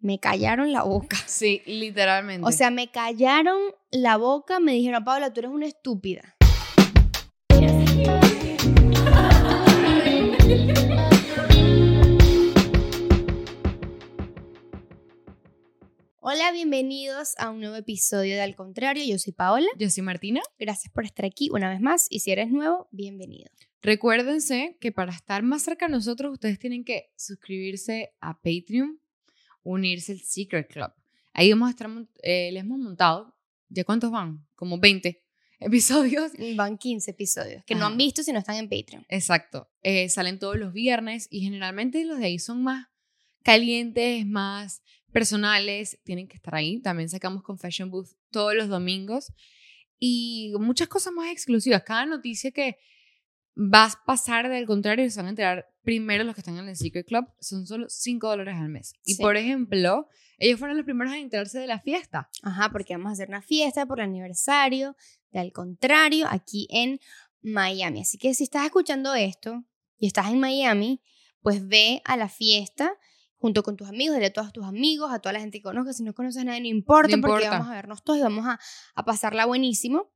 me callaron la boca. Sí, literalmente. O sea, me callaron la boca, me dijeron, Paula, tú eres una estúpida. Hola, bienvenidos a un nuevo episodio de Al Contrario. Yo soy Paola. yo soy Martina. Gracias por estar aquí una vez más. Y si eres nuevo, bienvenido. Recuérdense que para estar más cerca de nosotros, ustedes tienen que suscribirse a Patreon, unirse al Secret Club. Ahí vamos a estar, eh, les hemos montado, ¿ya cuántos van? Como 20 episodios. Van 15 episodios que no han visto si no están en Patreon. Exacto. Eh, salen todos los viernes y generalmente los de ahí son más calientes, más personales. Tienen que estar ahí. También sacamos Confession Booth todos los domingos y muchas cosas más exclusivas. Cada noticia que vas a pasar del contrario se van a enterar primero los que están en el Secret Club. Son solo 5 dólares al mes. Y Sí. por ejemplo, ellos fueron los primeros en enterarse de la fiesta. Ajá, porque vamos a hacer una fiesta por el aniversario de Al Contrario aquí en Miami. Así que si estás escuchando esto y estás en Miami, pues ve a la fiesta junto con tus amigos, dile a todos tus amigos, a toda la gente que conozcas. Si no conoces a nadie, no importa, No porque vamos a vernos todos y vamos a, a pasarla buenísimo.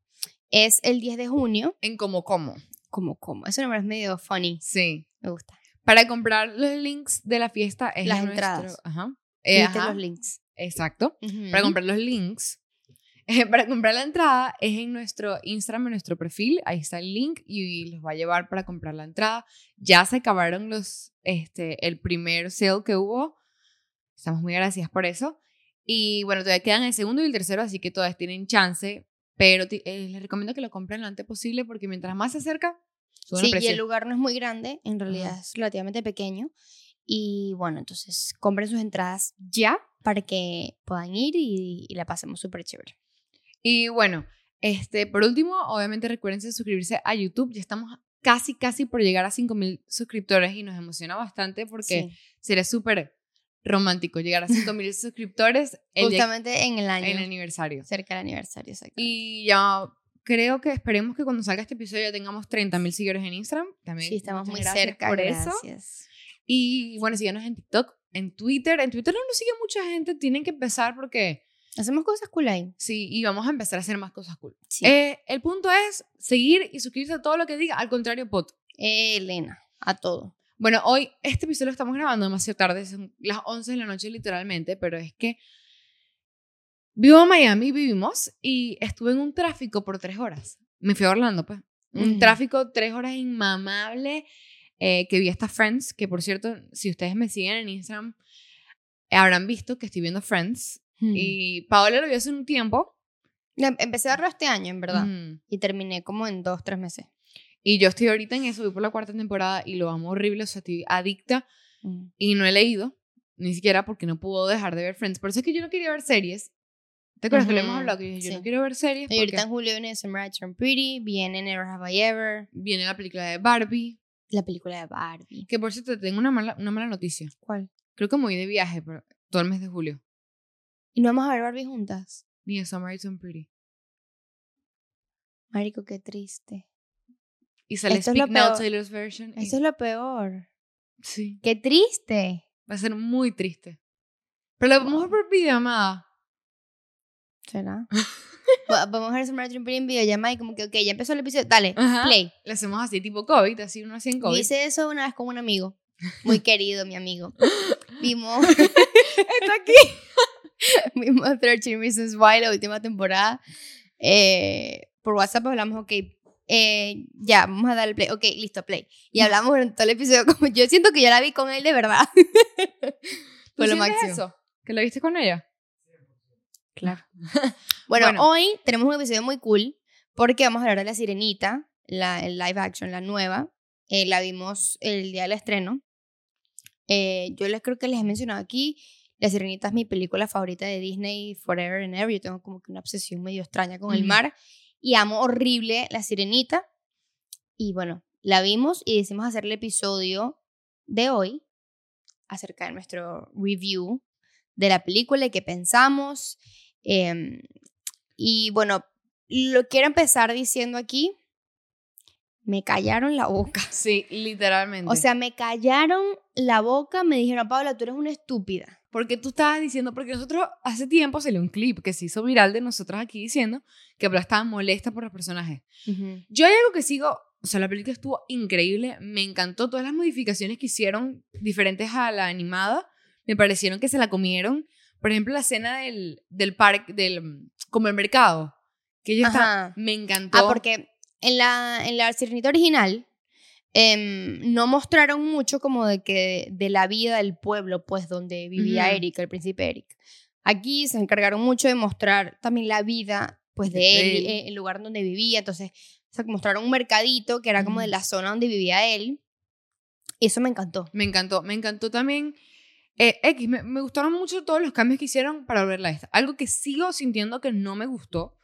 Es el 10 de junio. En como como. Como, como. Ese nombre es medio funny. Sí. Me gusta. Para comprar los links de la fiesta es Las en entradas. nuestro- Ajá. Eh, ajá, los links. Exacto. Para comprar los links. eh, para comprar la entrada es en nuestro Instagram, en nuestro perfil. Ahí está el link y los va a llevar para comprar la entrada. Ya se acabaron los, este, el primer sale que hubo. Estamos muy agradecidas por eso. Y bueno, todavía quedan el segundo y el tercero, así que todas tienen chance. Pero eh, les recomiendo que lo compren lo antes posible porque mientras más se acerca, Sí, el y el lugar no es muy grande, en realidad Ajá. es relativamente pequeño. Y bueno, entonces compren sus entradas ya para que puedan ir y, y la pasemos súper chévere. Y bueno, este, por último, obviamente recuérdense suscribirse a YouTube. Ya estamos casi, casi por llegar a 5.000 suscriptores y nos emociona bastante porque Sí, sería súper romántico llegar a 5.000 suscriptores el justamente en el año, en el aniversario. cerca del aniversario, exacto. Y ya creo que esperemos que cuando salga este episodio ya tengamos 30.000 seguidores en Instagram. También sí, estamos muy cerca, por eso. gracias. Y bueno, síganos en TikTok, en Twitter. En Twitter no nos sigue mucha gente, tienen que empezar porque Hacemos cosas cool ahí. sí, y vamos a empezar a hacer más cosas cool. Sí. Eh, el punto es seguir y suscribirse a todo lo que diga, al contrario, pot. Eh, Elena, a todo. Bueno, hoy este episodio lo estamos grabando demasiado tarde, son las 11 de la noche literalmente, pero es que vivo en Miami, vivimos, y estuve en un tráfico por tres horas. Me fui a Orlando, pues. Un Ujú. tráfico tres horas inmamable, eh, que vi hasta Friends, que por cierto, si ustedes me siguen en Instagram, habrán visto que estoy viendo Friends. Y Y Paola lo vio hace un tiempo. empecé a verlo este año, en verdad. Y terminé como en dos, tres meses. Y yo estoy ahorita en eso, voy por la cuarta temporada y lo amo horrible, o sea, estoy adicta Mm. y no he leído, ni siquiera porque no puedo dejar de ver Friends. Por eso es que yo no quería ver series. ¿Te acuerdas que lo hemos hablado? Que yo, dije, yo sí. no quiero ver series Y ahorita en julio viene Summer I Turn Pretty, viene Never Have I Ever, viene la película de Barbie. la película de Barbie. Que por cierto, tengo una mala, una mala noticia. ¿Cuál? Creo que me voy de viaje pero todo el mes de julio. ¿Y no vamos a ver Barbie juntas? Ni de Summer It's Pretty. Marico, qué triste. Y sale Esto Speak Now. Taylor's version. y- Eso es lo peor. Sí, Qué triste. va a ser muy triste. Pero lo vamos a ver por videollamada. ¿Será? Va- Vamos a ver Summer Pretty en videollamada y como que, ok, ya empezó el episodio, dale, Ajá. play. Le hacemos así, tipo COVID, así uno así en COVID. hice eso una vez con un amigo, muy querido, mi amigo. Vimos, Está aquí. vimos 13 Reasons Why, la última temporada. Eh, por WhatsApp hablamos, ok, eh, ya, vamos a darle play. Ok, listo, play. Y hablamos durante todo el episodio, como yo siento que ya la vi con él de verdad. ¿Tú Fue lo máximo. eso? ¿Que lo viste con ella? Claro. Bueno, Bueno. hoy tenemos un episodio muy cool porque vamos a hablar de La Sirenita, la, el live action, la nueva. Eh, la vimos el día del estreno. Eh, yo les creo que les he mencionado aquí, La Sirenita es mi película favorita de Disney Forever and Ever. Yo tengo como que una obsesión medio extraña con el mar y amo horrible La Sirenita. Y bueno, la vimos y decidimos hacer el episodio de hoy acerca de nuestro review de la película y qué pensamos. Em, y bueno, lo quiero empezar diciendo aquí me callaron la boca. Sí, literalmente. O sea, me callaron la boca, me dijeron, Paula, tú eres una estúpida. Porque tú estabas diciendo, porque nosotros hace tiempo salió un clip que se hizo viral de nosotros aquí diciendo que Paula estaba molesta por los personajes. Yo hay algo que sigo, o sea, la película estuvo increíble, me encantó todas las modificaciones que hicieron diferentes a la animada, me parecieron que se la comieron. Por ejemplo, la escena del, del parque, del, como el mercado, que ellos está, me encantó. Ah, porque en la, en la Sirenita original em, no mostraron mucho como de que de la vida del pueblo, pues, donde vivía Eric, el príncipe Eric. Aquí se encargaron mucho de mostrar también la vida, pues, de él, eh, el lugar donde vivía. Entonces, o mostraron un mercadito que era como de la zona donde vivía él. Y eso me encantó. Me encantó. Me encantó también. Eh, X, me, me, gustaron mucho todos los cambios que hicieron para verla esta. Algo que sigo sintiendo que no me gustó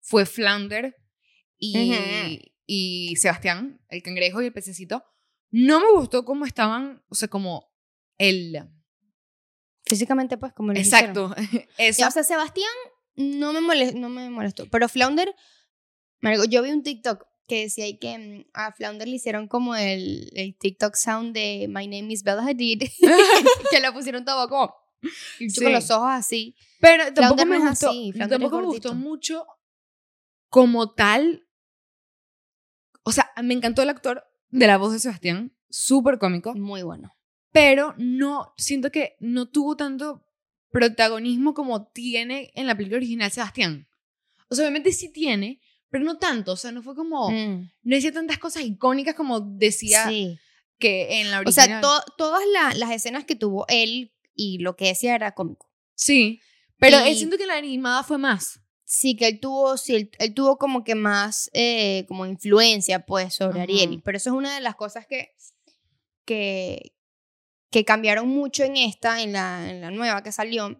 fue Flounder y, y Sebastián, el cangrejo y el pececito. No me gustó cómo estaban, o sea, como el... Físicamente, pues, como Exacto. Eso. o sea, Sebastián no me, molestó, no me molestó, pero Flounder, yo vi un TikTok que decía que mm, a Flounder le hicieron como el, el TikTok sound de My name is Bella Hadid, que le pusieron todo como con los ojos así. Pero tampoco me gustó, tampoco me gustó mucho como tal, o sea, me encantó el actor de la voz de Sebastián, súper cómico. Muy bueno. Pero no, siento que no tuvo tanto protagonismo como tiene en la película original Sebastián. O sea, obviamente sí tiene, pero no tanto. O sea, no fue como. Mm. No decía tantas cosas icónicas como decía que en la original. O sea, todas las escenas que tuvo él y lo que decía era cómico. Sí. Pero siento que la animada fue más sí que él tuvo, sí, él, tuvo como que más eh, como influencia pues sobre Ariel, pero eso es una de las cosas que, que, que cambiaron mucho en esta, en la, en la nueva que salió,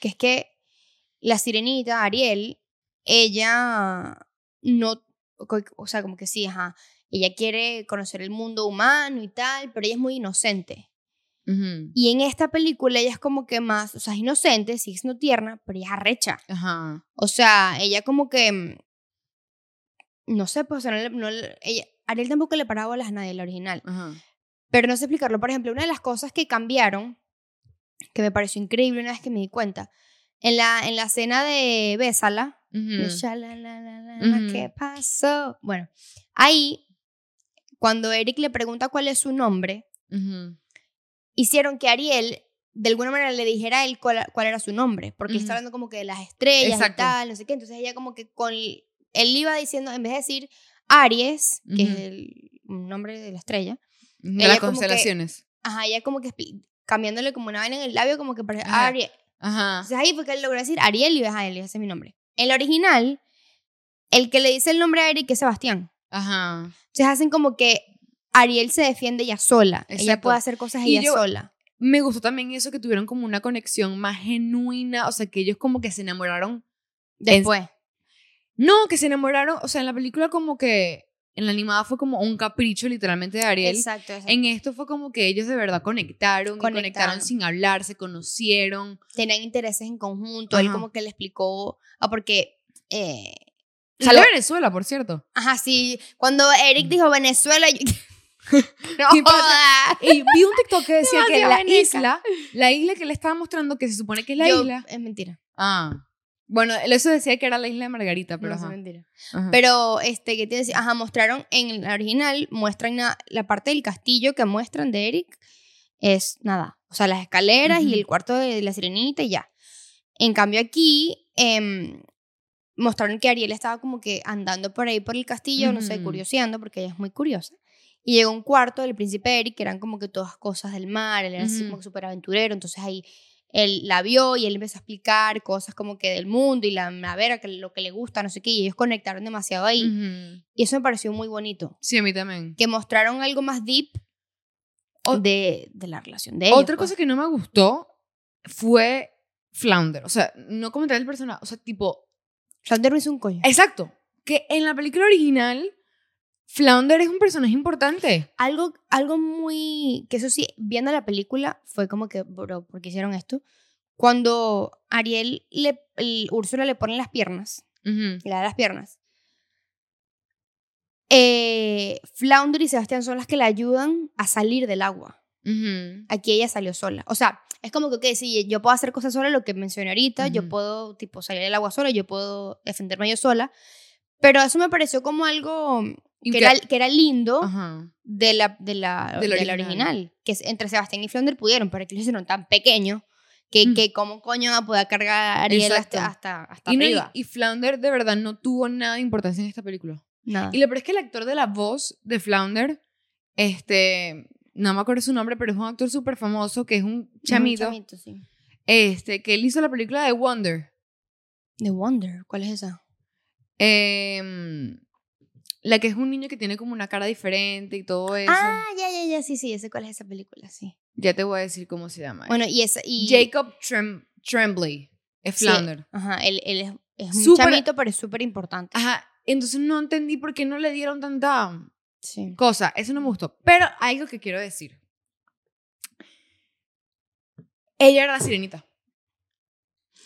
que es que la sirenita, Ariel, ella no, o sea, como que sí, ajá, ella quiere conocer el mundo humano y tal, pero ella es muy inocente. Y en esta película ella es como que más, o sea, es inocente, sigue siendo tierna, pero ella es arrecha. Ajá. O sea, ella como que, mm, no sé, pues, o sea, no, ella, Ariel tampoco le paraba a las nadie, la original. Ajá. Pero no sé explicarlo. Por ejemplo, una de las cosas que cambiaron, que me pareció increíble una vez que me di cuenta, en la, en la escena de Bésala, ¿qué pasó? Bueno, ahí, cuando Eric le pregunta cuál es su nombre, hicieron que Ariel de alguna manera le dijera a él cuál, era su nombre, porque está hablando como que de las estrellas y tal, no sé qué. Entonces ella como que con él iba diciendo, en vez de decir Aries, que es el nombre de la estrella, de las constelaciones. ajá, ella como que cambiándole como una vaina en el labio, como que para Aries. Ajá. Entonces ahí fue que él logró decir Ariel y a él, ese es mi nombre. En la original, el que le dice el nombre a Eric es Sebastián. Ajá. Entonces hacen como que Ariel se defiende ella sola. Ella puede hacer cosas ella sola. Me gustó también eso que tuvieron como una conexión más genuina, o sea, que ellos como que se enamoraron después. No, que se enamoraron, o sea, en la película como que en la animada fue como un capricho literalmente de Ariel. Exacto, En esto fue como que ellos de verdad conectaron, conectaron, sin hablar, se conocieron. Tenían intereses en conjunto. Él como que le explicó, ah, porque eh, Sale Venezuela, por cierto. Ajá, sí. Cuando Eric dijo Venezuela, yo... no, y vi un TikTok que decía que la isla, la isla que le estaba mostrando, que se supone que es la isla. Es mentira. Ah. Bueno, eso decía que era la isla de Margarita, pero. No, es mentira. Pero, este, ¿qué te decía? Ajá, mostraron en la original, muestran la, parte del castillo que muestran de Eric, es nada. O sea, las escaleras y el cuarto de la sirenita y ya. En cambio, aquí em, mostraron que Ariel estaba como que andando por ahí por el castillo, no sé, curioseando, porque ella es muy curiosa. Y llegó un cuarto del príncipe Eric, que eran como que todas cosas del mar, él era así como súper aventurero, entonces ahí él la vio y él empezó a explicar cosas como que del mundo y la navera, que lo que le gusta, no sé qué, y ellos conectaron demasiado ahí. Y eso me pareció muy bonito. Sí, a mí también. Que mostraron algo más deep de, de, la relación de ellos. Otra cosa pues. que no me gustó fue Flounder, o sea, no comentar el personaje, o sea, tipo... Flounder no es un coño. Exacto. Que en la película original Flounder es un personaje importante. Algo, algo muy. que eso sí, viendo la película, fue como que, bro, ¿por qué hicieron esto? Cuando Ariel, le, Úrsula le pone las piernas, le da las piernas. eh, Flounder y Sebastián son las que la ayudan a salir del agua. Ujú. Aquí ella salió sola. O sea, es como que, ok, sí, yo puedo hacer cosas sola, lo que mencioné ahorita, yo puedo, tipo, salir del agua sola, yo puedo defenderme yo sola. Pero eso me pareció como algo que era, que era lindo Ajá. de la, de la, de la original. original. Que es- entre Sebastián y Flounder pudieron, pero aquí lo hicieron tan pequeño que, Mm. que cómo coño va a poder cargar a Ariel Exacto. hasta, hasta, hasta Y, no- y- arriba. y Flounder de verdad no tuvo nada de importancia en esta película. Nada. Y lo peor es que el actor de la voz de Flounder, este, no me acuerdo su nombre, pero es un actor súper famoso que es un Un chamito, chamito, sí. este, que él hizo la película de Wonder. The Wonder, ¿cuál es esa? Em, la que es un niño que tiene como una cara diferente y todo eso. Ah, ya, ya, ya, sí, sí, ese cuál es esa película, sí. Ya te voy a decir cómo se llama. Bueno, y esa, y... Jacob Trem- Tremblay es Sí. Flounder. Ajá, él, él es, es un chamito, pero es súper importante. Ajá, entonces no entendí por qué no le dieron tanta Sí. cosa. Eso no me gustó. Pero hay algo que quiero decir. Ella era la sirenita.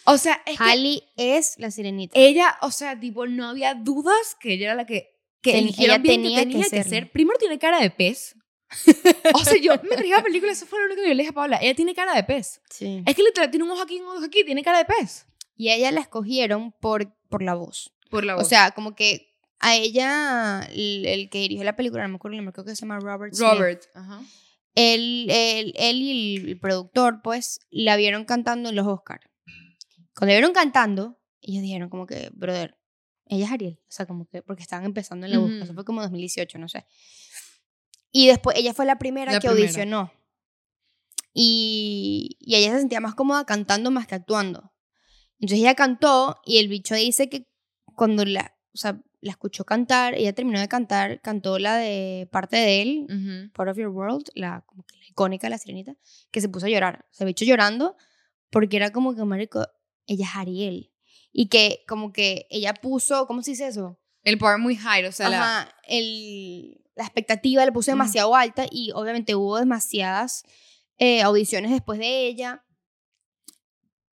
O sea, es Halle es la sirenita. ella, o sea, tipo, no había dudas que ella era la que, que Ten- eligieron ella bien tenía que que tenía que, serlo. ser. Primero tiene cara de pez. o sea, yo me traía la película, eso fue lo único que yo le dije a Paola. Ella tiene cara de pez. Sí. Es que literal tiene un ojo aquí y un ojo aquí, tiene cara de pez. Y a ella la escogieron por, por la voz. Por la O sea, como que a ella, el, el que dirigió la película, no me acuerdo el nombre, creo que se llama Robert Smith. Robert. Ajá. Él, él, él y el productor, pues, la vieron cantando en los Oscars. Cuando la vieron cantando, ellos dijeron como que, brother, ella es Ariel. O sea, como que, porque estaban empezando en la búsqueda. Eso Ujú. fue como 2018, no sé. Y después, ella fue la primera La que primera. audicionó. Y, y ella se sentía más cómoda cantando más que actuando. Entonces ella cantó y el bicho dice que cuando la, o sea, la escuchó cantar, ella terminó de cantar, cantó la de parte de él, Ujú. Part of Your World, la, como que la icónica la sirenita, que se puso a llorar. Se bicho llorando porque era como que, marico, ella es Ariel. Y que como que ella puso, ¿cómo se dice eso? El power muy high, o sea, la, Ajá, el, la expectativa la puso demasiado alta y obviamente hubo demasiadas eh, audiciones después de ella.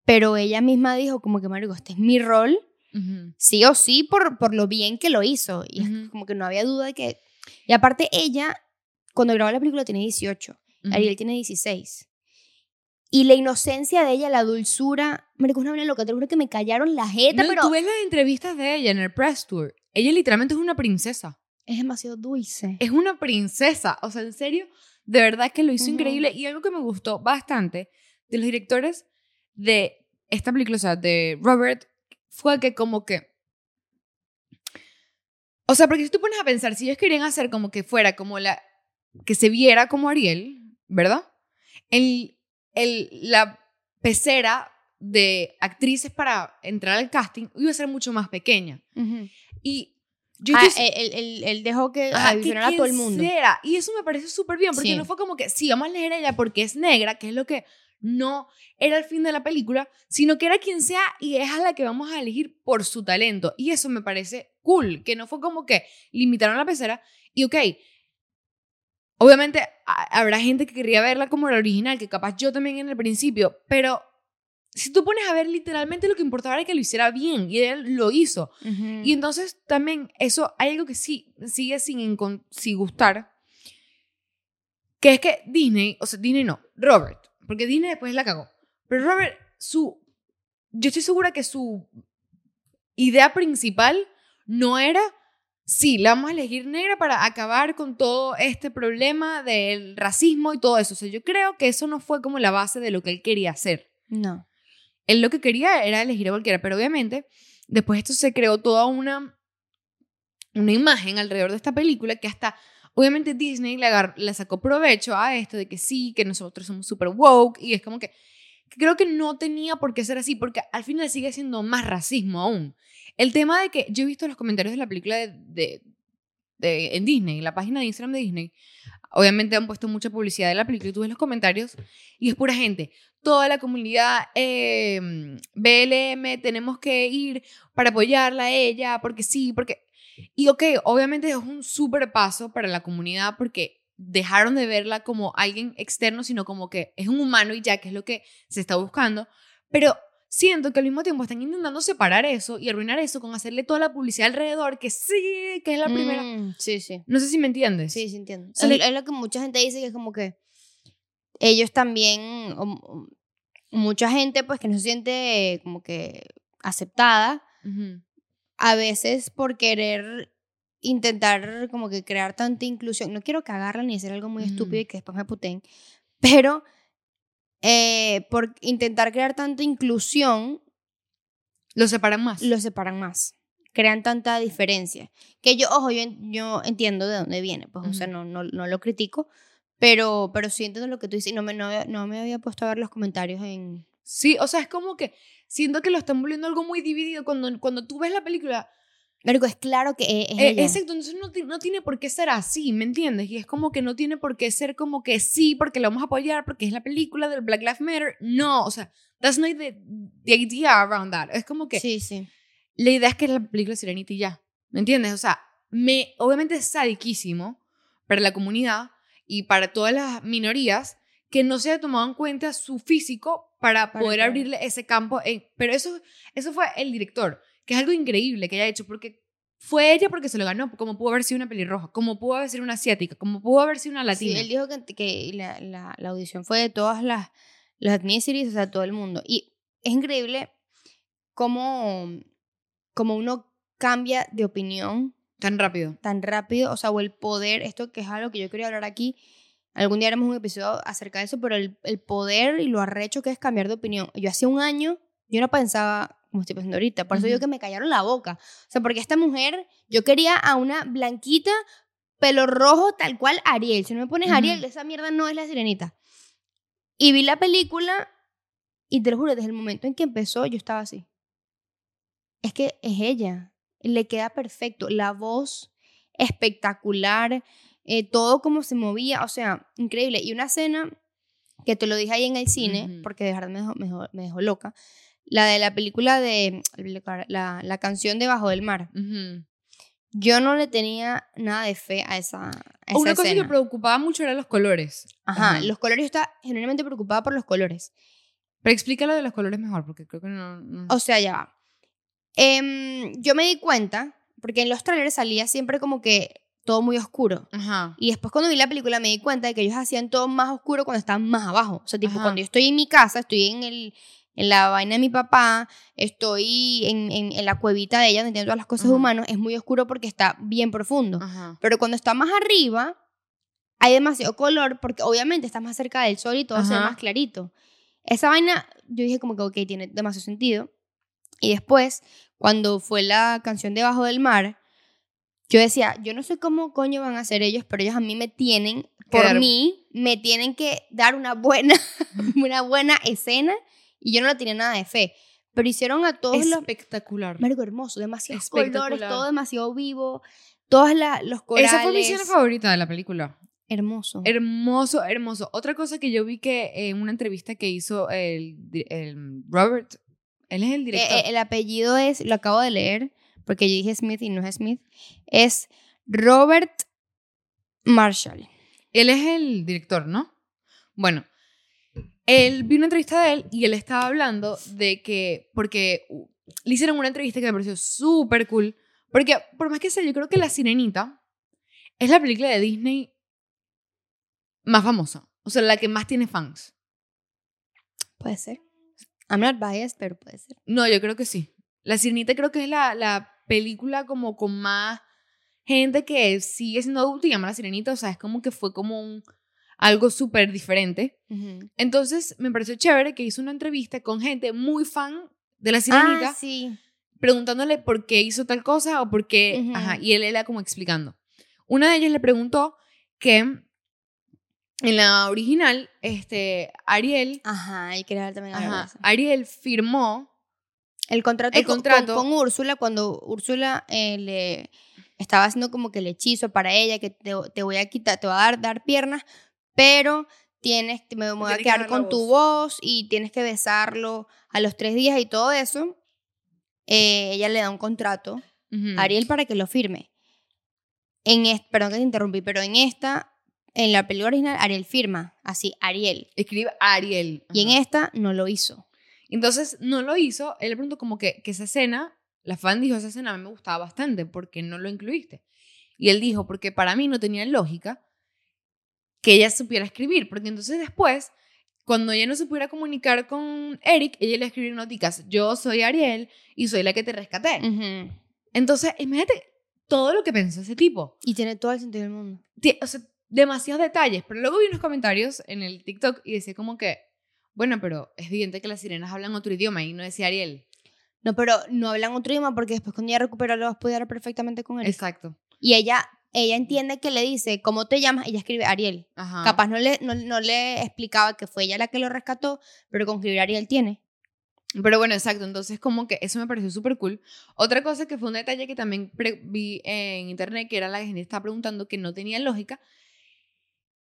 Pero ella misma dijo como que, marico, este es mi rol, sí o sí, por, por lo bien que lo hizo. Y como que no había duda de que... Y aparte ella, cuando grabó la película, tenía 18. Ujú. Ariel tiene 16. Y la inocencia de ella, la dulzura, marico, una loca. Te juro que me callaron la jeta, No, pero tú ves las entrevistas de ella en el press tour. Ella literalmente es una princesa. es demasiado dulce. Es una princesa. O sea, en serio, de verdad que lo hizo increíble. Y algo que me gustó bastante de los directores de esta película, o sea, de Robert, fue que como que... O sea, porque si tú pones a pensar, si ellos querían hacer como que fuera como la... que se viera como Ariel, ¿verdad? El, el, la pecera de actrices para entrar al casting iba a ser mucho más pequeña. Y yo Ah, estoy- él, él- él- él dejó que Ajá, que a todo el mundo. Y eso me parece súper bien, porque Sí. no fue como que, sí, vamos a a ella porque es negra, que es lo que no era el fin de la película, sino que era quien sea y es a la que vamos a elegir por su talento. Y eso me parece cool, que no fue como que limitaron la pecera y, ok, obviamente a- habrá gente que querría verla como la original, que capaz yo también en el principio, pero si tú pones a ver literalmente lo que importaba era que lo hiciera bien y él lo hizo. Y entonces también eso, hay algo que sí sigue sin, sin gustar, que es que Disney, o sea, Disney no, Robert, porque Disney después la cagó, pero Robert, su, yo estoy segura que su idea principal no era, sí, la vamos a elegir negra para acabar con todo este problema del racismo y todo eso. O sea, yo creo que eso no fue como la base de lo que él quería hacer. No. Él lo que quería era elegir a cualquiera, pero obviamente después esto se creó toda una, una imagen alrededor de esta película que hasta, obviamente Disney le, le sacó provecho a esto de que sí, que nosotros somos super woke y es como que creo que no tenía por qué ser así porque al final sigue siendo más racismo aún. El tema de que yo he visto los comentarios de la película de, de- en Disney, la página de Instagram de Disney, obviamente han puesto mucha publicidad de la película y tú ves los comentarios y es pura gente toda la comunidad eh, BLM tenemos que ir para apoyarla a ella, porque sí, porque... Y ok, obviamente es un súper paso para la comunidad porque dejaron de verla como alguien externo, sino como que es un humano y ya, que es lo que se está buscando. Pero siento que al mismo tiempo están intentando separar eso y arruinar eso con hacerle toda la publicidad alrededor, que sí, que es la primera. Mm, sí, sí. No sé si me entiendes. Sí, sí entiendo. Es, le- es lo que mucha gente dice que es como que ellos también, o- o mucha gente pues que no se siente como que aceptada, Ujú. a veces por querer intentar como que crear tanta inclusión, no quiero cagarla ni hacer algo muy Ujú. estúpido y que después me puten, pero eh, por intentar crear tanta inclusión, Lo separan más. lo separan más. Crean tanta diferencia. Que yo, ojo, yo, yo entiendo de dónde viene, pues, o sea, no, no, no lo critico, pero, pero sí entiendo lo que tú dices y no me, no, no me había puesto a ver los comentarios en... Sí, o sea, es como que siento que lo están volviendo algo muy dividido cuando, cuando tú ves la película. Marico, es claro que es, es Eh, ella. exacto, entonces no, no tiene por qué ser así, ¿me entiendes? Y es como que no tiene por qué ser como que sí, porque lo vamos a apoyar, porque es la película del Black Lives Matter. No, o sea, that's not the, the idea around that. Es como que Sí, sí. la idea es que es la película de Sirenita y ya, ¿me entiendes? O sea, me, obviamente es sadiquísimo para la comunidad y para todas las minorías que no se haya tomado en cuenta su físico para, Para poder abrirle ese campo. en- pero eso, eso fue el director, que es algo increíble que haya hecho, porque fue ella porque se lo ganó, como pudo haber sido una pelirroja, como pudo haber sido una asiática, como pudo haber sido una Sí, latina. él dijo que, que la, la, la audición fue de todas las, las ethnicities, o sea, todo el mundo. Y es increíble cómo, cómo uno cambia de opinión Tan rápido. tan rápido, o sea, o el poder, esto que es algo que yo quería hablar aquí, algún día haremos un episodio acerca de eso, pero el, el poder y lo arrecho que es cambiar de opinión. Yo hace un año, yo no pensaba como estoy pensando ahorita, por eso digo Ujú. que me callaron la boca. O sea, porque esta mujer, yo quería a una blanquita, pelo rojo, tal cual Ariel. Si no me pones Ujú. Ariel, esa mierda no es la sirenita. Y vi la película y te lo juro, desde el momento en que empezó, yo estaba así. Es que es ella. Le queda perfecto. La voz espectacular. eh, todo como se movía. O sea, increíble. Y una escena que te lo dije ahí en el cine, porque de verdad me dejó, me, dejó, me dejó loca. La de la película de. La, la canción de Bajo del Mar. Ujú. Yo no le tenía nada de fe a esa, a esa Una cosa que escena. me preocupaba mucho eran los colores. Ajá, Ajá. los colores. Yo estaba genuinamente preocupada por los colores. Pero explícalo de los colores mejor, porque creo que no... no- O sea, ya va. Em, yo me di cuenta, porque en los trailers salía siempre como que todo muy oscuro. Ajá. Y después cuando vi la película me di cuenta de que ellos hacían todo más oscuro cuando estaban más abajo. O sea, tipo, Ajá. cuando yo estoy en mi casa, estoy en, el, en la vaina de mi papá, estoy en, en, en la cuevita de ella donde tiene todas las cosas Ajá. humanas, es muy oscuro porque está bien profundo. Ajá. Pero cuando está más arriba, hay demasiado color porque obviamente está más cerca del sol y todo se ve más clarito. Esa vaina, yo dije como que, ok, tiene demasiado sentido. Y después, cuando fue la canción Debajo del Mar, yo decía, yo no sé cómo coño van a hacer ellos, pero ellos a mí me tienen, por mí, me tienen que dar una buena, una buena escena y yo no le tenía nada de fe. Pero hicieron a todos los... Espectacular. Marico, hermoso, demasiados colores, todo demasiado vivo, todos la- los corales. Esa fue mi escena favorita de la película. Hermoso. Hermoso, hermoso. Otra cosa que yo vi que en una entrevista que hizo el, el Robert, él es el Eh, director. eh, el apellido es, lo acabo de leer, porque yo dije Smith y no es Smith, es Robert Marshall. Él es el director, ¿no? Bueno, él vi una entrevista de él y él estaba hablando de que, porque le hicieron una entrevista que me pareció súper cool, porque por más que sea, yo creo que La Sirenita es la película de Disney más famosa, o sea, la que más tiene fans. Puede ser. I'm not biased, pero puede ser. No, yo creo que sí. La Sirenita creo que es la, la película como con más gente que sigue siendo adulta y llama La Sirenita, o sea, es como que fue como un, algo súper diferente. Entonces me pareció chévere que hizo una entrevista con gente muy fan de la sirenita, Ah, sí. preguntándole por qué hizo tal cosa o por qué. Ujú. Ajá, y él era como explicando. Una de ellas le preguntó que en la original, este, Ariel, Ajá, y quería ver también ajá. Ariel firmó. El contrato, El con- contrato. Con, con Úrsula, cuando Úrsula eh, le estaba haciendo como que el hechizo para ella, que te, te voy a quitar, te voy a dar, dar piernas, pero tienes, me, voy a que quedar con tu voz y tienes que besarlo a los tres días y todo eso. eh, ella le da un contrato a Ariel para que lo firme. En perdón que te interrumpí, pero en esta, en la película original, Ariel firma, así, Ariel. Escribe Ariel. Y en esta no lo hizo. Entonces no lo hizo. Él le preguntó como que, que esa escena, la fan dijo, esa escena a mí me gustaba bastante, porque no lo incluiste? Y él dijo, porque para mí no tenía lógica que ella supiera escribir, porque entonces después, cuando ella no se pudiera comunicar con Eric, ella le escribió noticas, yo soy Ariel y soy la que te rescaté. Ujú. Entonces, imagínate todo lo que pensó ese tipo. Y tiene todo el sentido del mundo. Tie- O sea, demasiados detalles, pero luego vi unos comentarios en el TikTok y decía como que, bueno, pero es evidente que las sirenas hablan otro idioma y no decía Ariel. No, pero no hablan otro idioma porque después cuando ella recuperó lo vas a poder perfectamente con él. Exacto. Y ella, ella entiende que le dice, ¿cómo te llamas? Ella escribe Ariel. Ajá. Capaz no le, no, no le explicaba que fue ella la que lo rescató, pero con escribir Ariel tiene. Pero bueno, exacto. Entonces, como que eso me pareció súper cool. Otra cosa que fue un detalle que también vi en internet, que era la gente estaba preguntando que no tenía lógica,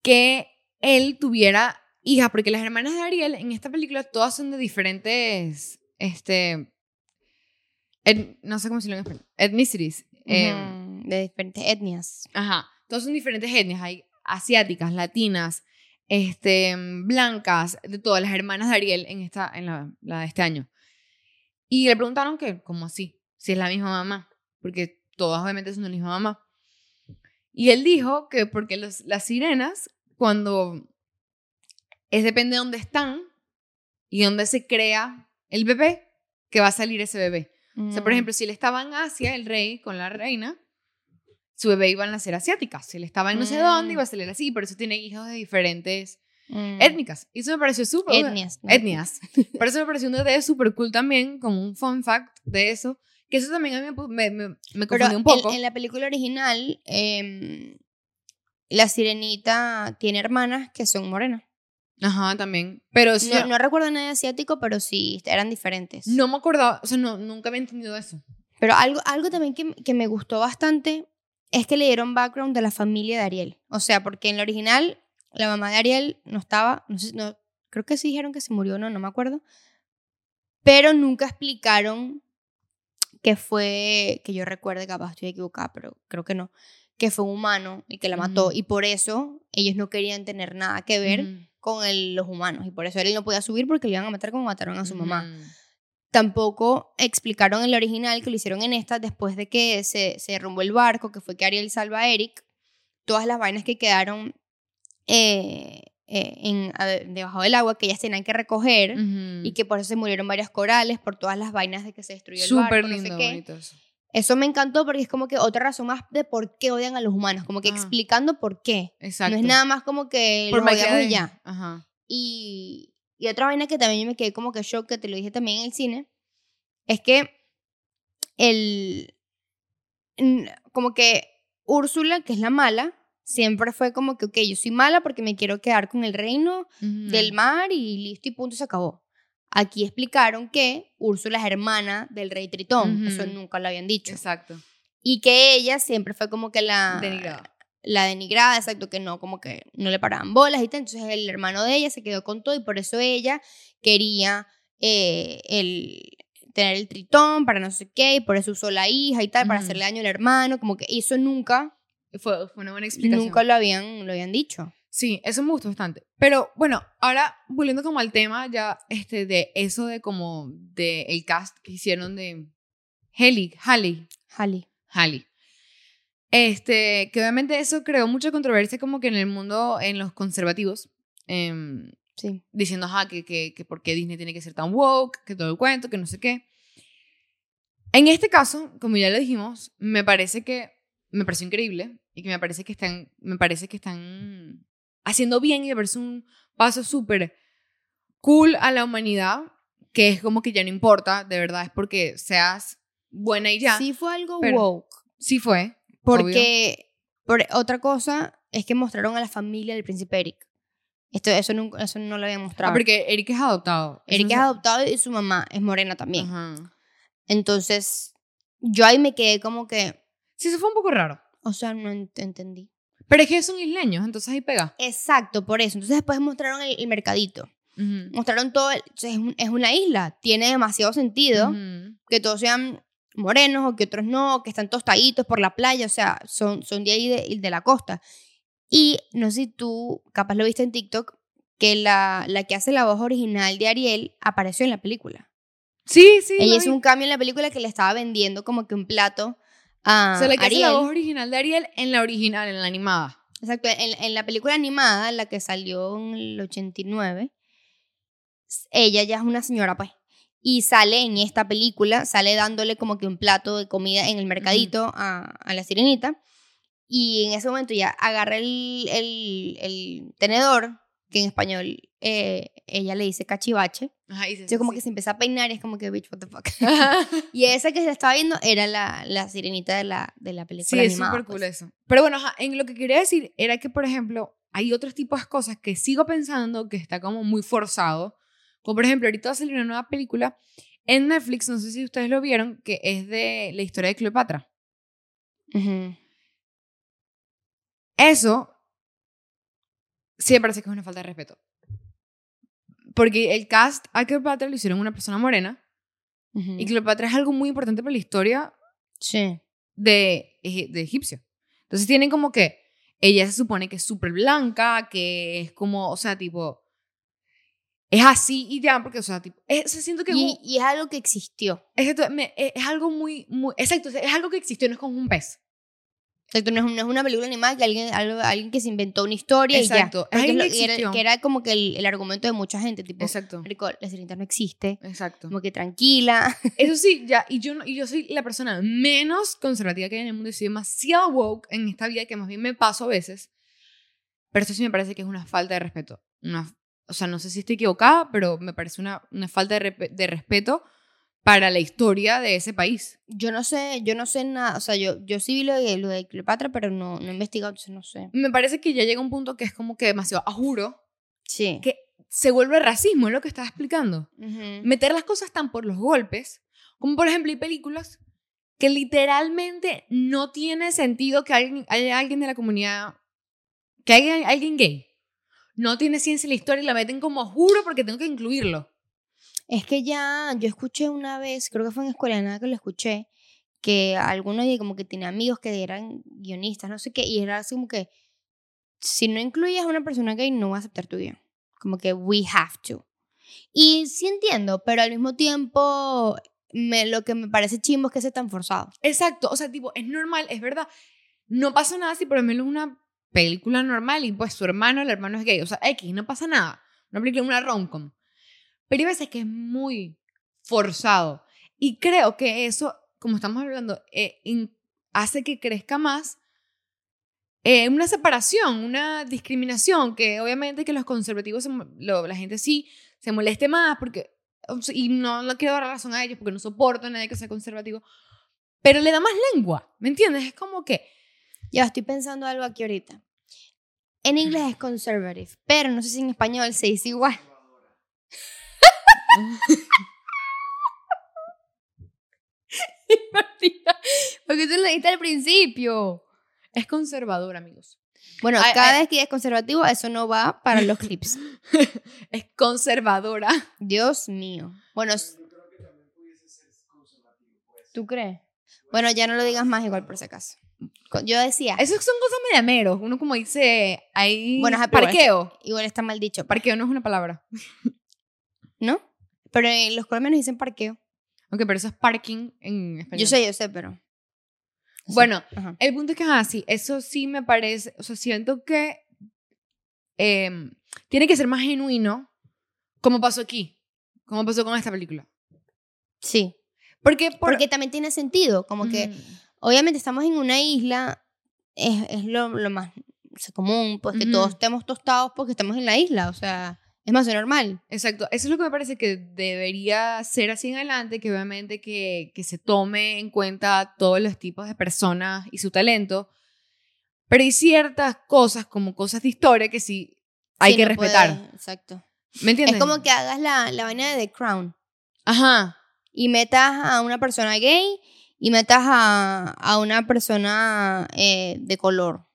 que él tuviera hijas, porque las hermanas de Ariel en esta película todas son de diferentes, este, et- no sé cómo decirlo en español, ethnicities. eh, Ujú, de diferentes etnias. Ajá, todas son diferentes etnias, hay asiáticas, latinas, este, blancas, de todas las hermanas de Ariel en esta, en la, la de este año. Y le preguntaron que, ¿cómo así? Si es la misma mamá, porque todas obviamente son la misma mamá. Y él dijo que porque los, las sirenas, cuando es depende de dónde están y dónde se crea el bebé, que va a salir ese bebé. O sea, por Mm. ejemplo, si él estaba en Asia, el rey con la reina, su bebé iba a nacer asiática. Si él estaba en no sé dónde, Mm. iba a salir así. Por eso tiene hijos de diferentes Mm. étnicas. Y eso me pareció súper. Etnias. ¿no? Etnias. Por eso me pareció un detalle súper cool también, como un fun fact de eso. Que eso también a mí me, me, me, me Pero confundió un poco. En, en la película original, em, la sirenita tiene hermanas que son morenas. Ajá, también. Pero sí, No, no recuerdo nada asiático, pero sí eran diferentes. no me acordaba, o sea, no, nunca había entendido eso. Pero algo, algo también que, que me gustó bastante es que le dieron background de la familia de Ariel. O sea, porque en la original la mamá de Ariel no estaba, no sé, no, creo que sí dijeron que se murió o no, no me acuerdo. Pero nunca explicaron que fue, que yo recuerde, capaz estoy equivocada, pero creo que no, que fue un humano y que la mató. Y por eso ellos no querían tener nada que ver con el- los humanos. Y por eso él no podía subir porque le iban a matar como mataron a su mamá. Tampoco explicaron en la original que lo hicieron en esta después de que se, se derrumbó el barco, que fue que Ariel salva a Eric, todas las vainas que quedaron eh, eh, en, a- debajo del agua que ellas tenían que recoger y que por eso se murieron varias corales, por todas las vainas de que se destruyó el barco, Súper no sé lindo, qué. bonito eso. Eso me encantó porque es como que otra razón más de por qué odian a los humanos, como que Ah. explicando por qué. Exacto. No es nada más como que Por los odiamos y maquillaje. ya. Ajá. Y, y otra vaina que también yo me quedé como que shock, que te lo dije también en el cine, es que el. Como que Úrsula, que es la mala, siempre fue como que, ok, yo soy mala porque me quiero quedar con el reino del mar y listo y punto, se acabó. Aquí explicaron que Úrsula es hermana del rey Tritón, eso nunca lo habían dicho. Exacto. Y que ella siempre fue como que la Denigrada. La denigrada, exacto, que no, como que no le paraban bolas y tal. Entonces el hermano de ella se quedó con todo y por eso ella quería eh, el, tener el tritón para no sé qué, y por eso usó la hija y tal, para hacerle daño al hermano, como que eso nunca, Fue, fue una buena explicación. nunca lo habían, lo habían dicho. Sí, eso me gustó bastante. Pero bueno, ahora volviendo como al tema ya este de eso de como de el cast que hicieron de Haley, Haley, Halley. Haley. Este, que obviamente eso creó mucha controversia como que en el mundo, en los conservativos, em, Sí. diciendo, ajá, que, que, que por qué Disney tiene que ser tan woke, que todo el cuento, que no sé qué. En este caso, como ya lo dijimos, me parece que, me pareció increíble y que me parece que están, me parece que están haciendo bien y me parece un paso súper cool a la humanidad, que es como que ya no importa, de verdad, es porque seas buena y ya. Sí fue algo woke, Sí fue. Porque por, otra cosa es que mostraron a la familia del príncipe Eric. Esto, eso, nunca, eso no lo habían mostrado. Ah, porque Eric es adoptado. Eric no es se- adoptado y su mamá es morena también. Ajá. Entonces, yo ahí me quedé como que, Sí, eso fue un poco raro. o sea, no ent- entendí. Pero es que son isleños, entonces ahí pega. Exacto, por eso. Entonces después mostraron el, el mercadito. Ujú. Mostraron todo, el- es, un- es una isla, tiene demasiado sentido Ujú. que todos sean morenos o que otros no, que están tostaditos por la playa, o sea, son, son de ahí de, de la costa. Y no sé si tú, capaz lo viste en TikTok, que la, la que hace la voz original de Ariel apareció en la película. Sí, sí. Ella hizo vi. un cambio en la película que le estaba vendiendo como que un plato a O sea, la que hace la voz original de Ariel en la original, en la animada. Exacto, en, en la película animada, la que salió en el 89, s- ella ya es una señora, pues. Y sale en esta película, sale dándole como que un plato de comida en el mercadito a, a la sirenita. Y en ese momento ya agarra el, el, el tenedor, que en español eh, ella le dice cachivache. Ajá, y se- Entonces como sí. que se empieza a peinar y es como que, bitch, what the fuck. Y esa que se estaba viendo era la, la sirenita de la, de la Sí, película es animada. súper cool pues. eso. Pero bueno, en lo que quería decir era que, por ejemplo, hay otros tipos de cosas que sigo pensando que está como muy forzado. Como por ejemplo, ahorita va a salir una nueva película en Netflix, no sé si ustedes lo vieron, que es de la historia de Cleopatra. Ujú. Eso sí me parece que es una falta de respeto. Porque el cast a Cleopatra lo hicieron una persona morena Ujú. y Cleopatra es algo muy importante para la historia Sí. de, de egipcio. Entonces tienen como que ella se supone que es súper blanca, que es como, o sea, tipo, es así y ya, porque, o sea, tipo, es, o sea, siento que es, Y, un- y es algo que existió. exacto, me- es, es algo muy, muy, exacto, es algo que existió, no es como un pez. Exacto, no es, no es una película animada que alguien, algo- alguien que se inventó una historia Exacto, y ya. Alguien es que lo- que era, que era como que el, el argumento de mucha gente, tipo, Exacto, Marico, la sirenita no existe, exacto. como que tranquila. Eso sí, ya, y yo, y yo soy la persona menos conservativa que hay en el mundo y soy demasiado woke en esta vida que más bien me paso a veces. Pero esto sí me parece que es una falta de respeto. Una, o sea, no sé si estoy equivocada, pero me parece una, una falta de, repe- de respeto para la historia de ese país. Yo no sé, yo no sé nada, o sea, yo, yo sí vi lo de, lo de Cleopatra, pero no, no he investigado, entonces no sé. Me parece que ya llega un punto que es como que demasiado, a juro, Sí. que se vuelve racismo, es lo que estaba explicando. Ujú. meter las cosas tan por los golpes, como por ejemplo hay películas que literalmente no tiene sentido que alguien, haya alguien de la comunidad, que haya alguien gay. No tiene ciencia en la historia y la meten como juro porque tengo que incluirlo. Es que ya, yo escuché una vez, creo que fue en Escuela de Nada que lo escuché, que alguno de como que tenía amigos que eran guionistas, no sé qué, y era así como que, si no incluyes a una persona gay, no va a aceptar tu guion. Como que we have to. Y sí entiendo, pero al mismo tiempo, me, lo que me parece chimbo es que sea tan forzado. Exacto, o sea, tipo, es normal, es verdad. No pasa nada si por ejemplo es una película normal y pues su hermano, el hermano es gay. O sea, X, no pasa nada. Una película, una rom-com. Pero hay veces que es muy forzado. Y creo que eso, como estamos hablando, eh, hace que crezca más eh, una separación, una discriminación, que obviamente que los conservativos, lo- la gente sí se moleste más, porque, y no, no quiero dar razón a ellos porque no soporto a nadie que sea conservativo, pero le da más lengua, ¿me entiendes? Es como que, Ya estoy pensando algo aquí ahorita. En inglés es conservative, pero no sé si en español se dice igual. Porque tú lo dijiste al principio. es conservador, amigos. Bueno, Ay, cada ay. vez que es conservativo, eso no va para los clips. Es conservadora. Dios mío. Bueno, s- ¿tú crees? Bueno, ya no lo digas más igual por si acaso. Yo decía, Esos son cosas mediameros. Uno como dice, ahí Bueno, parqueo. igual está mal dicho, Parqueo no es una palabra. ¿no? Pero en los colombianos dicen parqueo. Aunque, pero eso es parking en español. Yo sé, yo sé, pero... Sí. Bueno, Ajá. El punto es que, ah, sí, eso sí me parece, o sea, siento que em, tiene que ser más genuino, como pasó aquí, como pasó con esta película. Sí. Porque, por, Porque también tiene sentido, como que Ujú. Obviamente estamos en una isla, es, es lo, lo más o sea, común, pues que Ujú. todos estemos tostados porque estamos en la isla, o sea, es más normal. Exacto, eso es lo que me parece que debería ser así en adelante, que obviamente que, que se tome en cuenta todos los tipos de personas y su talento, pero hay ciertas cosas como cosas de historia que sí hay Sí, que no puede- respetar. exacto. ¿Me entiendes? Es como que hagas la, la vaina de The Crown Ajá, y metas a una persona gay y metas a, a una persona eh, de color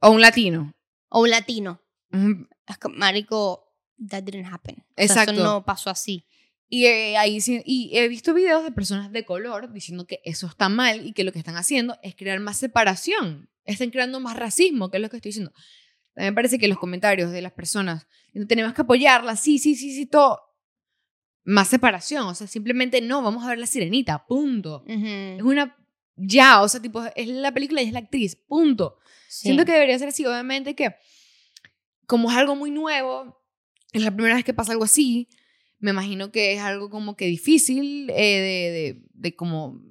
o un latino. o un latino. Ujú. Es que, marico, that didn't happen. O sea, Exacto. eso no pasó así. Y, eh, ahí y he visto videos de personas de color diciendo que eso está mal y que lo que están haciendo es crear más separación. Están creando más racismo, que es lo que estoy diciendo. También parece que los comentarios de las personas, tenemos que apoyarla, sí, sí, sí, sí, todo. Más separación, o sea, simplemente no, vamos a ver la sirenita, punto. Es una, ya, o sea, tipo, es la película y es la actriz, punto. Siento que debería ser así, obviamente que como es algo muy nuevo, es la primera vez que pasa algo así, me imagino que es algo como que difícil eh, de, de, de, como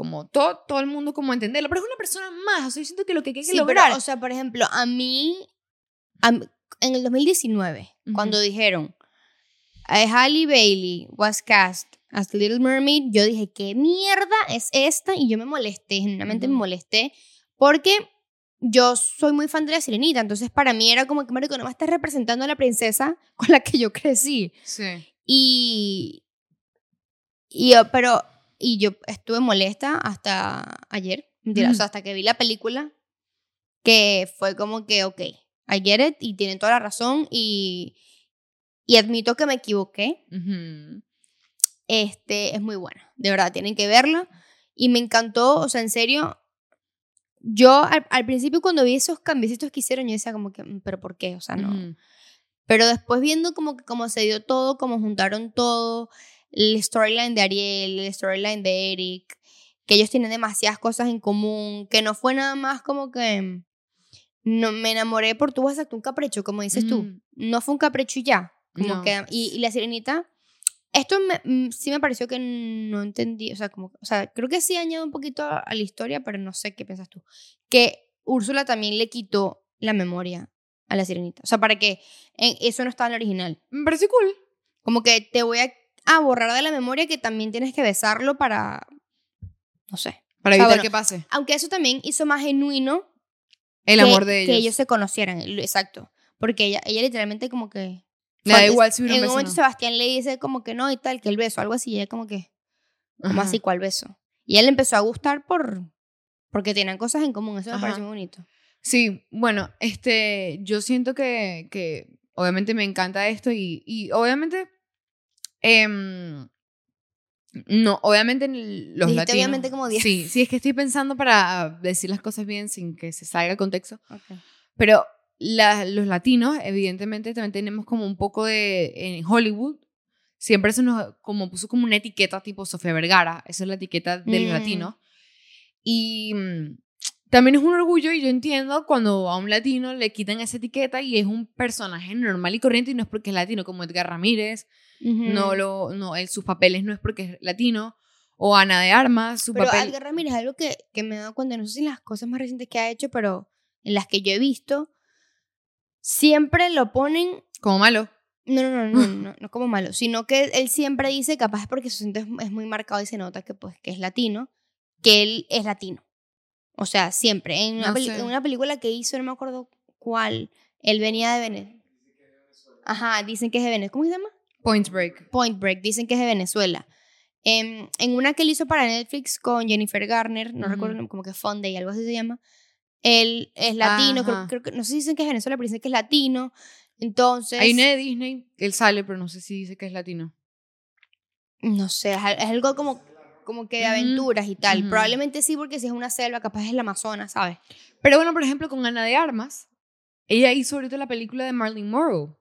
como todo, todo el mundo como entenderlo, pero es una persona más, o sea, yo siento que lo que hay que sí, lograr... o sea, por ejemplo, a mí, en el 2019, cuando dijeron, Halle Bailey was cast as Little Mermaid, yo dije, ¿qué mierda es esta? Y yo me molesté, genuinamente me molesté, porque yo soy muy fan de la sirenita, entonces para mí era como que, marico, no me estás representando a la princesa con la que yo crecí. Sí. Y, y yo, pero y yo estuve molesta hasta ayer, o sea, hasta que vi la película, que fue como que, ok, I get it, y tienen toda la razón, y, y admito que me equivoqué. Este, es muy buena, de verdad, tienen que verla. Y me encantó, o sea, en serio, yo al, principio cuando vi esos cambios que hicieron, yo decía como que, mm, pero ¿por qué? O sea, no. Pero después viendo como que cómo se dio todo, cómo juntaron todo, el storyline de Ariel, el storyline de Eric, que ellos tienen demasiadas cosas en común, que no fue nada más como que no me enamoré por tu exacto un capricho, como dices tú. Mm. No fue un capricho y ya. Como que, y, la sirenita, esto mm, sí me pareció que no entendí, o sea, como, o sea, creo que sí añade un poquito a, la historia, pero no sé qué piensas tú. Que Úrsula también le quitó la memoria a la sirenita. O sea, para que eso no estaba en el original. Me parece cool. Como que te voy a a borrar de la memoria que también tienes que besarlo para, no sé. Para evitar que pase. Aunque eso también hizo más genuino el amor de ellos. Que ellos se conocieran, exacto. Porque ella, ella literalmente como que... Le da igual si En un momento Sebastián le dice como que no y tal, que el beso, algo así, y ella como que... Como así, ¿cuál beso? Y él empezó a gustar por... Porque tenían cosas en común, eso me parece muy bonito. Sí, bueno, este, yo siento que, que obviamente me encanta esto y, y obviamente Em, no, obviamente los latinos. obviamente como Sí, sí, es que estoy pensando para decir las cosas bien sin que se salga el contexto. Pero los latinos, evidentemente, también tenemos como un poco de. En Hollywood, siempre se nos como puso como una etiqueta tipo Sofía Vergara. Esa es la etiqueta del mm. latino. Y mm, también es un orgullo y yo entiendo cuando a un latino le quitan esa etiqueta y es un personaje normal y corriente y no es porque es latino, como Edgar Ramírez, no lo, no, él, sus papeles no es porque es latino, o Ana de Armas, su pero papel... Edgar Ramírez, algo que, que me he dado cuenta, no sé si en las cosas más recientes que ha hecho, pero en las que yo he visto, siempre lo ponen... Como malo. No, no, no, no, no, no, como malo, sino que él siempre dice, capaz porque su acento es muy marcado y se nota que, pues, que es latino, que él es latino. O sea, siempre. En una, película que hizo, no me acuerdo cuál, él venía de Venezuela. Ajá, dicen que es de Venezuela. ¿Cómo se llama? Point Break. Point Break, dicen que es de Venezuela. En, em, en una que él hizo para Netflix con Jennifer Garner, no recuerdo, como que Fonde y algo así se llama. Él es latino, creo, que, no sé si dicen que es Venezuela, pero dicen que es latino. Entonces. Hay una de Disney, él sale, pero no sé si dice que es latino. No sé, es algo como como que de aventuras y tal. Probablemente sí, porque si es una selva, capaz es el Amazonas, ¿sabes? Pero bueno, por ejemplo, con Ana de Armas, ella hizo ahorita la película de Marlene Monroe.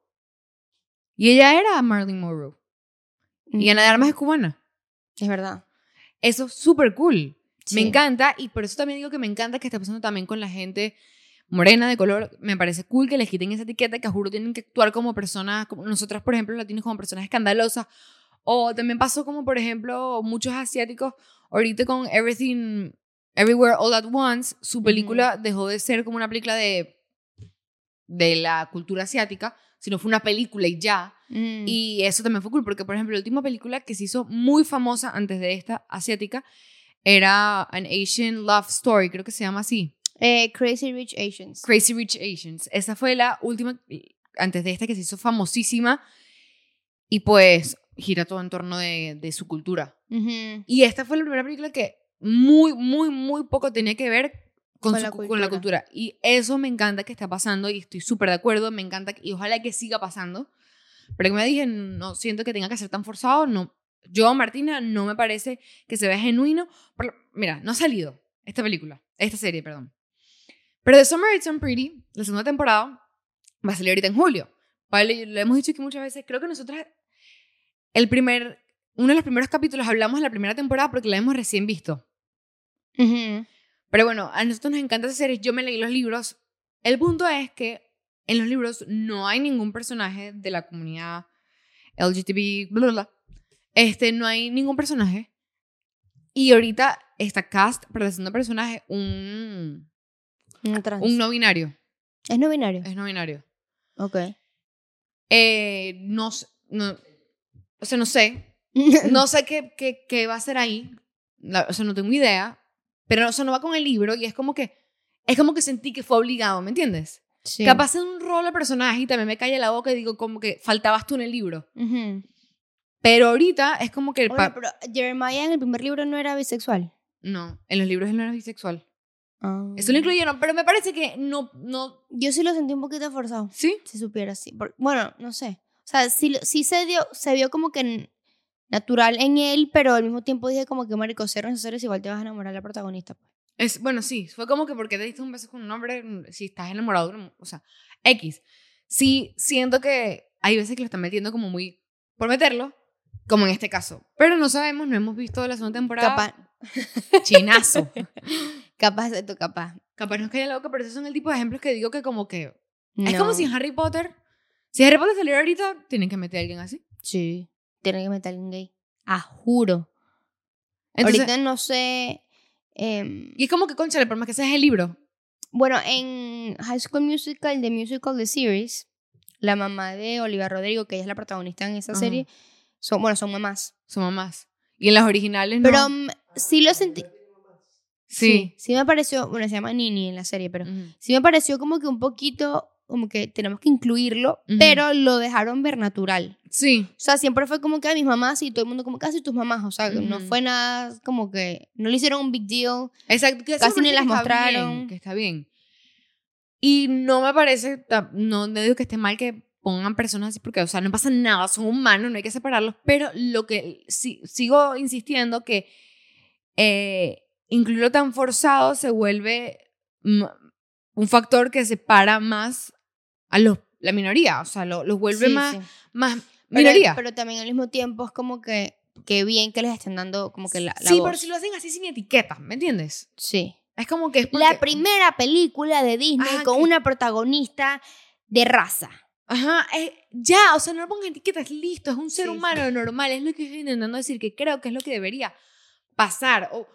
Y ella era Marlene Monroe. Y Ana de Armas es cubana. Es verdad. Eso es súper cool. Me encanta y por eso también digo que me encanta que esté pasando también con la gente morena de color. Me parece cool que les quiten esa etiqueta que a juro tienen que actuar como personas, como nosotras, por ejemplo, latinos, como personas escandalosas o también pasó como, por ejemplo, muchos asiáticos, ahorita con Everything, Everywhere All at Once, su película dejó de ser como una película de, de la cultura asiática, sino fue una película y ya. Mm. Y eso también fue cool, porque, por ejemplo, la última película que se hizo muy famosa antes de esta asiática era An Asian Love Story, creo que se llama así. Eh, Crazy Rich Asians. Crazy Rich Asians. Esa fue la última, antes de esta, que se hizo famosísima. Y pues, gira todo en torno de, de su cultura. Y esta fue la primera película que muy, muy, muy poco tenía que ver con, con, la, cultura. Y eso me encanta que está pasando y estoy súper de acuerdo, me encanta y ojalá que siga pasando. Pero que me dije, no siento que tenga que ser tan forzado, no. Yo, Martina, no me parece que se vea genuino. mira, no ha salido esta película, esta serie, perdón. Pero The Summer It's Pretty, la segunda temporada, Va a salir ahorita en julio. Vale, lo hemos dicho aquí muchas veces. Creo que nosotros, el primer, uno de los primeros capítulos hablamos de la primera temporada porque la hemos recién visto. Ujú. Pero bueno, a nosotros nos encanta esa serie. Yo me leí los libros. El punto es que en los libros no hay ningún personaje de la comunidad LGTB, bla, bla, bla. Este, no hay ningún personaje. Y ahorita está cast para el segundo personaje un, Un trans. un no binario. Es no binario. Es no binario. Ok. Eh, no, no, o sea, no sé. No sé qué, qué, qué va a hacer ahí. La- o sea, no tengo idea. Pero o sea, no va con el libro y es como que, es como que sentí que fue obligado, ¿me entiendes? Sí. Capaz en un rol de personaje y también me calla la boca y digo como que faltabas tú en el libro. Ujú. Pero ahorita es como que... el Oye, pero Jeremiah en el primer libro no era bisexual. No, en los libros él no era bisexual. Ah. Eso lo incluyeron, pero me parece que no... no Yo sí lo sentí un poquito forzado, ¿Sí? si supiera así. Bueno, no sé. O sea, sí, sí se, dio, se vio como que natural en él, pero al mismo tiempo dije como que, marico, ser series igual te vas a enamorar de la protagonista. pues. Es, bueno, sí, fue como que porque te diste un beso con un hombre si estás enamorado O sea, X. Sí, siento que hay veces que lo están metiendo como muy por meterlo, como en este caso. Pero no sabemos, no hemos visto la segunda temporada. Capaz, Chinazo. capaz de tu capaz. Capaz nos cae la boca, pero esos son el tipo de ejemplos que digo que como que... Es como No. si en Harry Potter... Si Harry Potter saliera ahorita, tienen que meter a alguien así. Sí. Tiene que meter a alguien gay. Ah, juro. Entonces, Ahorita no sé. em, Y es como que, conchale, por más que sea el libro. bueno, en High School Musical, The Musical, The Series, la mamá de Olivia Rodrigo, que ella es la protagonista en esa Ajá. serie, son, bueno, son mamás. Son mamás. Y en las originales Pero no. mm, sí lo sentí. Sí. Sí, me pareció, bueno, se llama Nini en la serie, pero Ujú. sí me pareció como que un poquito, como que tenemos que incluirlo, Ujú. pero lo dejaron ver natural. Sí. O sea, siempre fue como que a mis mamás y todo el mundo como casi tus mamás, o sea, no Ujú. fue nada como que, no le hicieron un big deal. Exacto. que Casi ni las que está bien, mostraron. que está bien. Y no me parece, no, no digo que esté mal que pongan personas así porque, o sea, no pasa nada, son humanos, no hay que separarlos, pero lo que sigo insistiendo que eh, incluirlo tan forzado se vuelve un factor que separa más a los, la minoría, o sea, lo- los vuelve Sí, más, sí. más minoría. pero también al mismo tiempo es como que, que bien que les estén dando como que la, la sí, voz. pero si lo hacen así sin etiqueta, ¿me entiendes? Sí. Es como que es La primera película de Disney con que- una protagonista de raza. Ajá, eh, ya, o sea, no le pongan etiquetas, listo, es un ser Sí, humano normal, es lo que estoy intentando decir, que creo que es lo que debería pasar. O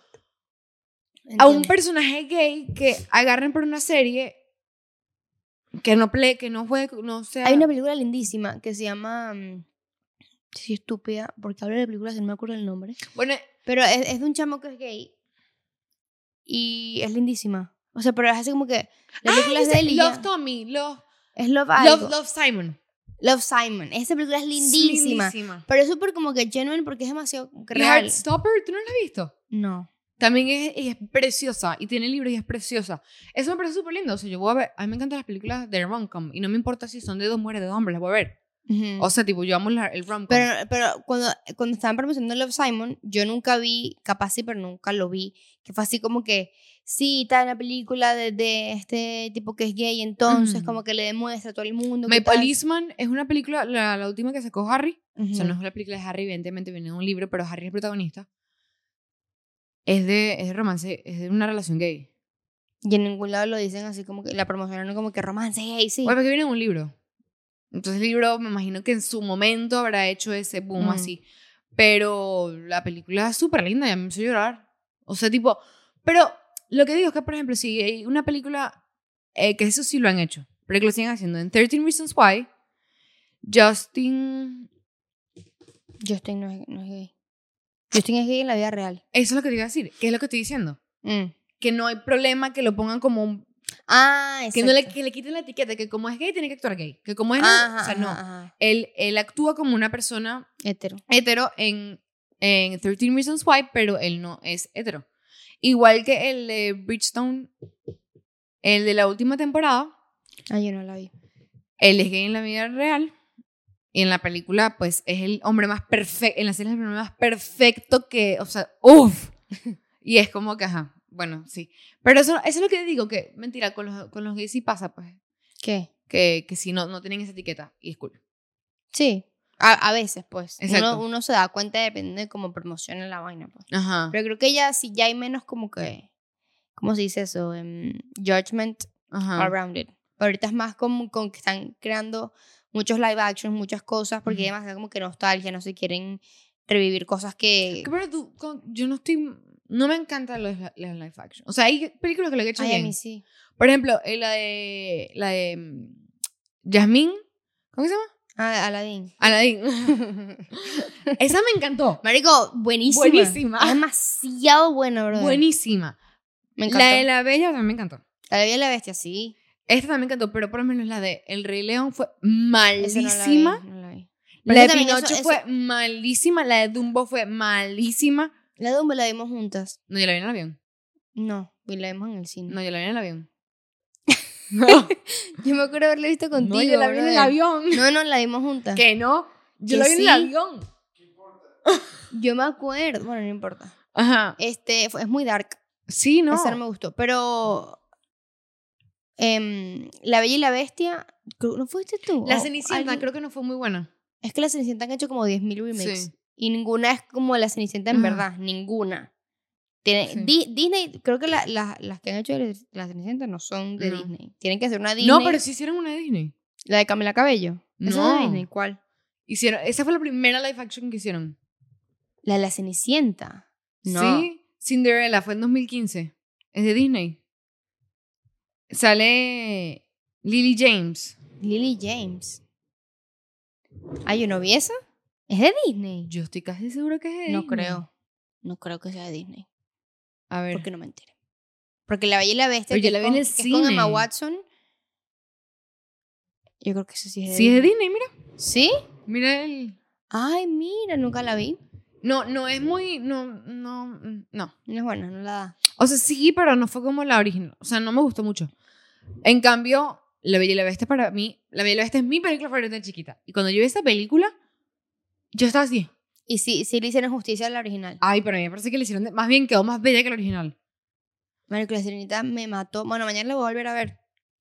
a un personaje gay que agarren por una serie que no ple, que no juegue, no sea... Hay una película lindísima que se llama... mm, Sí, estúpida, porque hablo de películas y no me acuerdo el nombre. Bueno, Pero es, es de un chamo que es gay. Y es lindísima. O sea, pero es así como que... La ah, película es dice de. Love Tommy, Love, Es Love Love, algo. Love Simon. Love Simon. Esa película es lindísima. Lindísima. Pero es súper como que genuine porque es demasiado real. Heartstopper, ¿tú no la has visto? No. También es, es preciosa y tiene libros y es preciosa. Eso me parece súper lindo. O sea, yo voy a ver, a mí me encantan las películas de rom-com y no me importa si son de dos mujeres, de dos hombres, las voy a ver. Ujú. O sea, tipo, yo amo la- el rom-com. Pero, pero cuando, cuando estaban promocionando Love Simon, yo nunca vi, capaz sí, pero nunca lo vi, que fue así como que, sí, está en la película de, de este tipo que es gay, entonces como que le demuestra a todo el mundo. My tal. Policeman es una película, la, la última que sacó Harry. O sea, no es la película de Harry, evidentemente viene de un libro, pero Harry es el protagonista. Es de, es de romance, es de una relación gay. Y en ningún lado lo dicen así como que, la promocionaron como que romance gay, sí. Bueno, porque viene de un libro. Entonces el libro, me imagino que en su momento habrá hecho ese boom Mm. así. Pero la película es súper linda, ya me hizo llorar. O sea, tipo, pero lo que digo es que, por ejemplo, si hay una película, eh, que eso sí lo han hecho, pero que lo siguen haciendo, en 13 Reasons Why, Justin, Justin no es, no es gay. Justin es gay en la vida real. eso es lo que te iba a decir, ¿qué es lo que estoy diciendo? Mm. Que no hay problema que lo pongan como un, Ah, que no le, que le quiten la etiqueta, que como es gay tiene que actuar gay, que como es, no- Ajá, o sea, no, ajá, ajá. Él, él actúa como una persona Hetero. hetero en, en 13 Reasons Why, pero él no es hetero. Igual que el de Bridgestone, el de la última temporada, Ah, yo no la vi. él es gay en la vida real. Y en la película, pues, es el hombre más perfecto, en la serie es el hombre más perfecto que, o sea, uff. Y es como que, ajá, bueno, sí. Pero eso, eso es lo que digo, que mentira, con los, con los gays sí pasa, pues. ¿Qué? que, que sí, no, no tienen esa etiqueta. Y es cool. Sí. A, a veces, pues. Uno, uno se da cuenta dependiendo de cómo promociona la vaina, pues. Ajá. Pero creo que ya sí ya hay menos como que. ¿Cómo se dice eso? Em, judgment Ajá. around it. Pero ahorita es más como con que están creando muchos live actions, muchas cosas, porque Ujú. hay demasiado como que nostalgia, no se quieren revivir cosas que. Pero tú, yo no estoy. No me encantan los, los live action. O sea, hay películas que lo he hecho Ay, a bien. mí sí. Por ejemplo, eh, la de. La de. mm, Yasmín. ¿Cómo se llama? Ah, Aladdin. Aladdin. Esa me encantó. Marico, buenísima. Buenísima. Es demasiado buena, bro. Buenísima. Me encantó. La de la Bella también me encantó. La Bella y la Bestia, sí. Esta también me encantó, pero por lo menos la de El Rey León fue Esa no la vi, malísima. no la de Pinocho eso- fue malísima. La de Dumbo fue malísima. La de Dumbo la vimos juntas. No, yo la vi en el avión. No, y la vimos en el cine. No, yo la vi en el avión. No, Yo me acuerdo haberla visto contigo. no yo la vi en el avión. No, no, la vimos juntas. Que no. Yo Que la vi en el avión. Yo me acuerdo. Bueno, no importa. Ajá. Este, fue- es muy dark. Sí, no. Esa no me gustó. Pero. em, la Bella y la Bestia. ¿No fuiste tú? La O Cenicienta alguien- creo que no fue muy buena. Es que la Cenicienta han hecho como 10.000 remakes. Sí. Y ninguna es como la Cenicienta en Ajá. verdad. Ninguna. Tiene, Sí. Di- Disney, creo que la- la- las que han hecho de la Cenicienta no son de No. Disney. Tienen que hacer una Disney. No, pero sí hicieron una de Disney. La de Camila Cabello. ¿Esa es No. de Disney? ¿Cuál? Hicieron, esa fue la primera live action que hicieron. La de la Cenicienta. No. Sí. Cinderella fue en 2015. Es de Disney. Sale Lily James. Lily James. Ah, yo no vi esa. ¿Es de Disney? Yo estoy casi segura que es de No Disney. creo. No creo que sea de Disney. A ver. Porque no me enteré. Porque La Bella y la Bestia. Pero que yo la vi en el que es con Emma cine. Watson. Yo creo que eso sí es de Sí, es de Disney. Disney, mira. ¿Sí? Mira el. Ay, mira, nunca la vi. No, no es muy. No, no, mm, no. No es buena, no la da. O sea, sí, pero no fue como la original. O sea, no me gustó mucho. En cambio, La Bella y la Bestia para mí. La Bella y la Bestia es mi película favorita de chiquita. Y cuando yo vi esa película, yo estaba así. Y sí, sí le hicieron justicia a la original. Ay, pero a mí me parece que le hicieron. de- Más bien quedó más bella que la original. Marico, la sirenita me mató. Bueno, mañana la voy a volver a ver.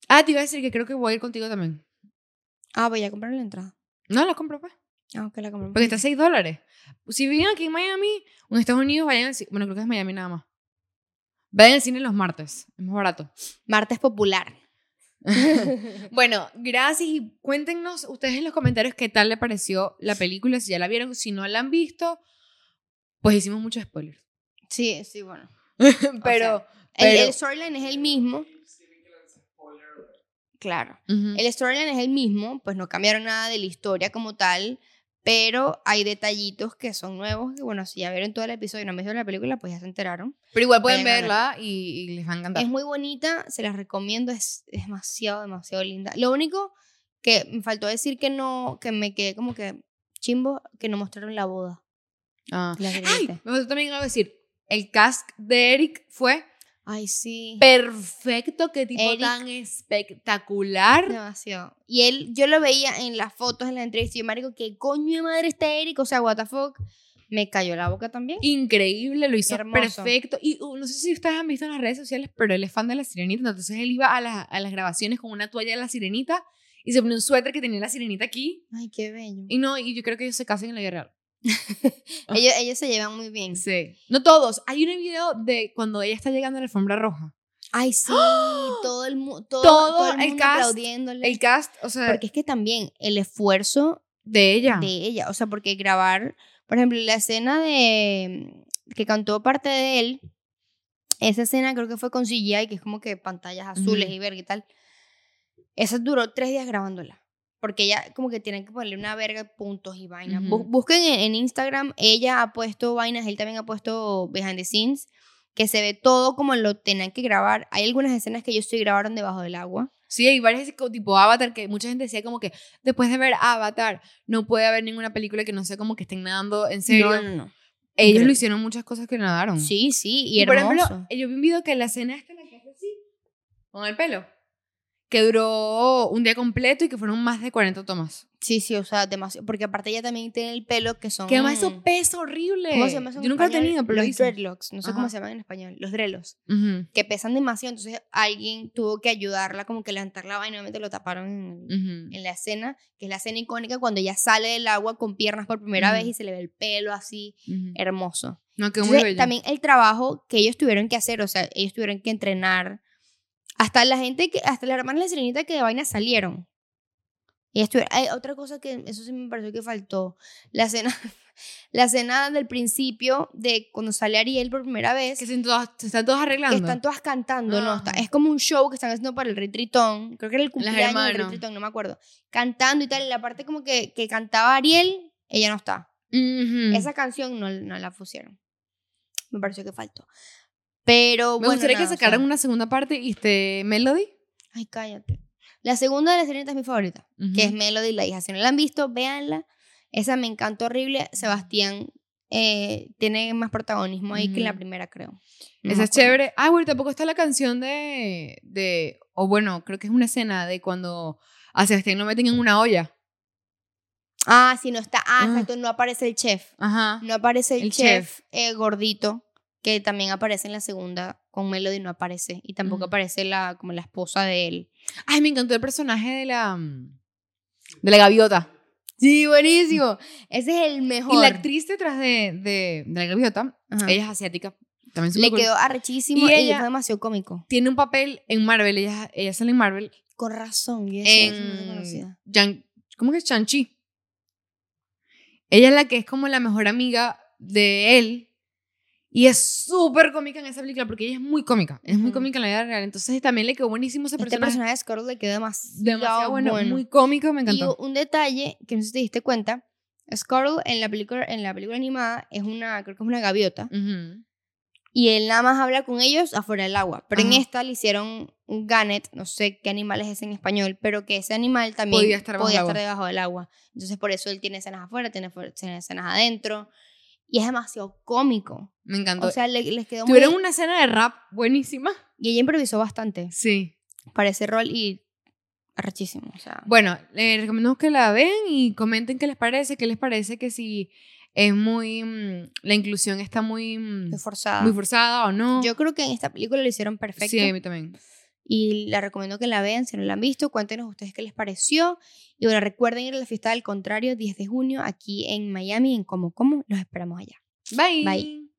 Ah, te iba a decir que creo que voy a ir contigo también. Ah, voy a comprar la entrada. No, la compro, pues. Ah, ok, la compro. Porque está a 6 dólares. Si viven aquí en Miami o en Estados Unidos, vayan al cine. Bueno, creo que es Miami nada más. Vayan al cine los martes. Es más barato. Martes popular. Bueno, gracias y cuéntenos ustedes en los comentarios qué tal le pareció la película, si ya la vieron, si no la han visto, pues hicimos muchos spoilers. Sí, sí, bueno. Pero, El, pero- el storyline es el mismo. Claro. Ujú. El storyline es el mismo, pues no cambiaron nada de la historia como tal, pero hay detallitos que son nuevos. Que bueno, si ya vieron todo el episodio y no han visto la película, pues ya se enteraron. pero igual pueden vayan verla y, y les va a encantar. Es muy bonita, se las recomiendo, es, es demasiado, demasiado linda. Lo único que me faltó decir que no, que me quedé como que chimbo, que no mostraron la boda. Ah. La Ay, me faltó también algo decir. El cast de Eric fue Ay, sí. perfecto, qué tipo Eric. tan espectacular. Demasiado. Y él, yo lo veía en las fotos, en la entrevista, y yo, marico, ¿qué coño de madre está Eric? O sea, what the fuck. Me cayó la boca también. Increíble, lo hizo Hermoso. perfecto. Y uh, no sé si ustedes han visto en las redes sociales, pero él es fan de la sirenita. Entonces él iba a, la- a las grabaciones con una toalla de la sirenita y se ponía un suéter que tenía la sirenita aquí. Ay, qué bello. Y no, y yo creo que ellos se casan en la vida real. ellos, ellos se llevan muy bien. Sí. No todos. Hay un video de cuando ella está llegando a la alfombra roja. Ay, sí. Todo el, mu- todo, Todo todo el el mundo cast, aplaudiéndole. El cast, o sea, Porque es que también el esfuerzo de ella. de ella, o sea, porque grabar, por ejemplo, la escena de que cantó parte de él, esa escena creo que fue con CGI, que es como que pantallas azules y verga y tal. Esa duró tres días grabándola. Porque ella como que tienen que ponerle una verga puntos y vainas. Bu- Ujú. Busquen en, en Instagram, ella ha puesto vainas, él también ha puesto behind the scenes, que se ve todo como lo tenían que grabar. Hay algunas escenas que ellos sí grabaron debajo del agua. Sí, hay varias tipo Avatar que mucha gente decía como que después de ver Avatar no puede haber ninguna película que no sea como que estén nadando en serio. No, no, no. Ellos Pero- lo hicieron muchas cosas que nadaron. Sí, sí, y, por hermoso. ejemplo, yo vi un video que la escena esta la que hace así, con el pelo, que duró un día completo y que fueron más de 40 tomas. Sí, sí, o sea, demasiado. Porque aparte ella también tiene el pelo que son. Que además eso pesa horrible. ¿Cómo se llama eso Yo nunca lo he tenido, pero lo Los dreadlocks, no sé cómo Ajá. se llaman en español. Los drelos. Ujú, Que pesan demasiado, entonces alguien tuvo que ayudarla, como que levantar la vaina, obviamente lo taparon en, ujú. en la escena, que es la escena icónica cuando ella sale del agua con piernas por primera vez Ujú. y se le ve el pelo así, hermoso. No, quedó muy Entonces, bello. también el trabajo que ellos tuvieron que hacer, o sea, ellos tuvieron que entrenar. Hasta la gente, que, hasta las hermanas de Sirenita que de vaina salieron. Ellas tuvieron, hay otra cosa que, eso sí me pareció que faltó. La escena, la escena del principio de cuando sale Ariel por primera vez. Que se, todas- se están todos arreglando. Que están todas cantando, ¿no? Está- Ajá. es como un show que están haciendo para el Rey Tritón. Creo que era el cumpleaños del Rey hermanos. Tritón, no me acuerdo. Cantando y tal. Y la parte como que, que cantaba Ariel, ella no está. Esa canción no, no la pusieron. Me pareció que faltó. Pero Me bueno. gustaría nada, que o sacaran sea- una segunda parte y este Melody. Ay, cállate. La segunda de la Sirenita es mi favorita, que es. Melody, la hija. Si no la han visto, véanla. Esa me encantó horrible. Sebastián eh, tiene más protagonismo ahí que en la primera, creo. No Esa es chévere. Ah, bueno, tampoco está la canción de, de. O bueno, creo que es una escena de cuando a Sebastián lo meten en una olla. Ah, sí, no está. Ah, Ah. exacto, no aparece el chef. Ajá. No aparece el, El chef, eh, gordito, que también aparece en la segunda. Con Melody no aparece. Y tampoco aparece la, como la esposa de él. Ay, me encantó el personaje de la. mm, De la gaviota. Sí, buenísimo. Ese es el mejor. Y la actriz detrás de, de, de la gaviota, Ajá. ella es asiática. También Le cool. quedó arrechísimo Y y, ella- fue demasiado cómico. Tiene un papel en Marvel. Ella, ella sale en Marvel. Con razón. Yo decía, "Esa no es En. conocida". Yang- ¿Cómo que es Chanchi? Ella es la que es como la mejor amiga de él. Y es súper cómica en esa película porque ella es muy cómica. Es muy cómica en la vida real. Entonces también le quedó buenísimo ese Este personaje. personaje de Scarlett le quedó demasiado, Demasiado bueno, bueno. muy cómico, me Y encantó. un detalle que no sé si te diste cuenta. Scarlett en la película, en la película animada es una, creo que es una gaviota. Ujú. Y él nada más habla con ellos afuera del agua. Pero en esta le hicieron un gannet, no sé qué animal es ese en español, pero que ese animal también Podía estar el agua. debajo del agua. Entonces por eso él tiene escenas afuera, tiene, fu- tiene escenas adentro. Y es demasiado cómico. Me encantó. O sea, le- les quedó muy... Tuvieron una escena de rap buenísima. Y ella improvisó bastante Sí. para ese rol y arrechísimo. O sea, Bueno, les recomendamos que la vean y comenten qué les parece, qué les parece que si es muy... mm, la inclusión está muy... mm, fue forzada. muy forzada o no. Yo creo que en esta película lo hicieron perfecto. Sí, a mí también. Y la recomiendo que la vean si no la han visto. Cuéntenos ustedes qué les pareció. Y bueno, recuerden ir a la fiesta del contrario 10 de junio aquí en Miami, en Como Como. Los esperamos allá. Bye. Bye.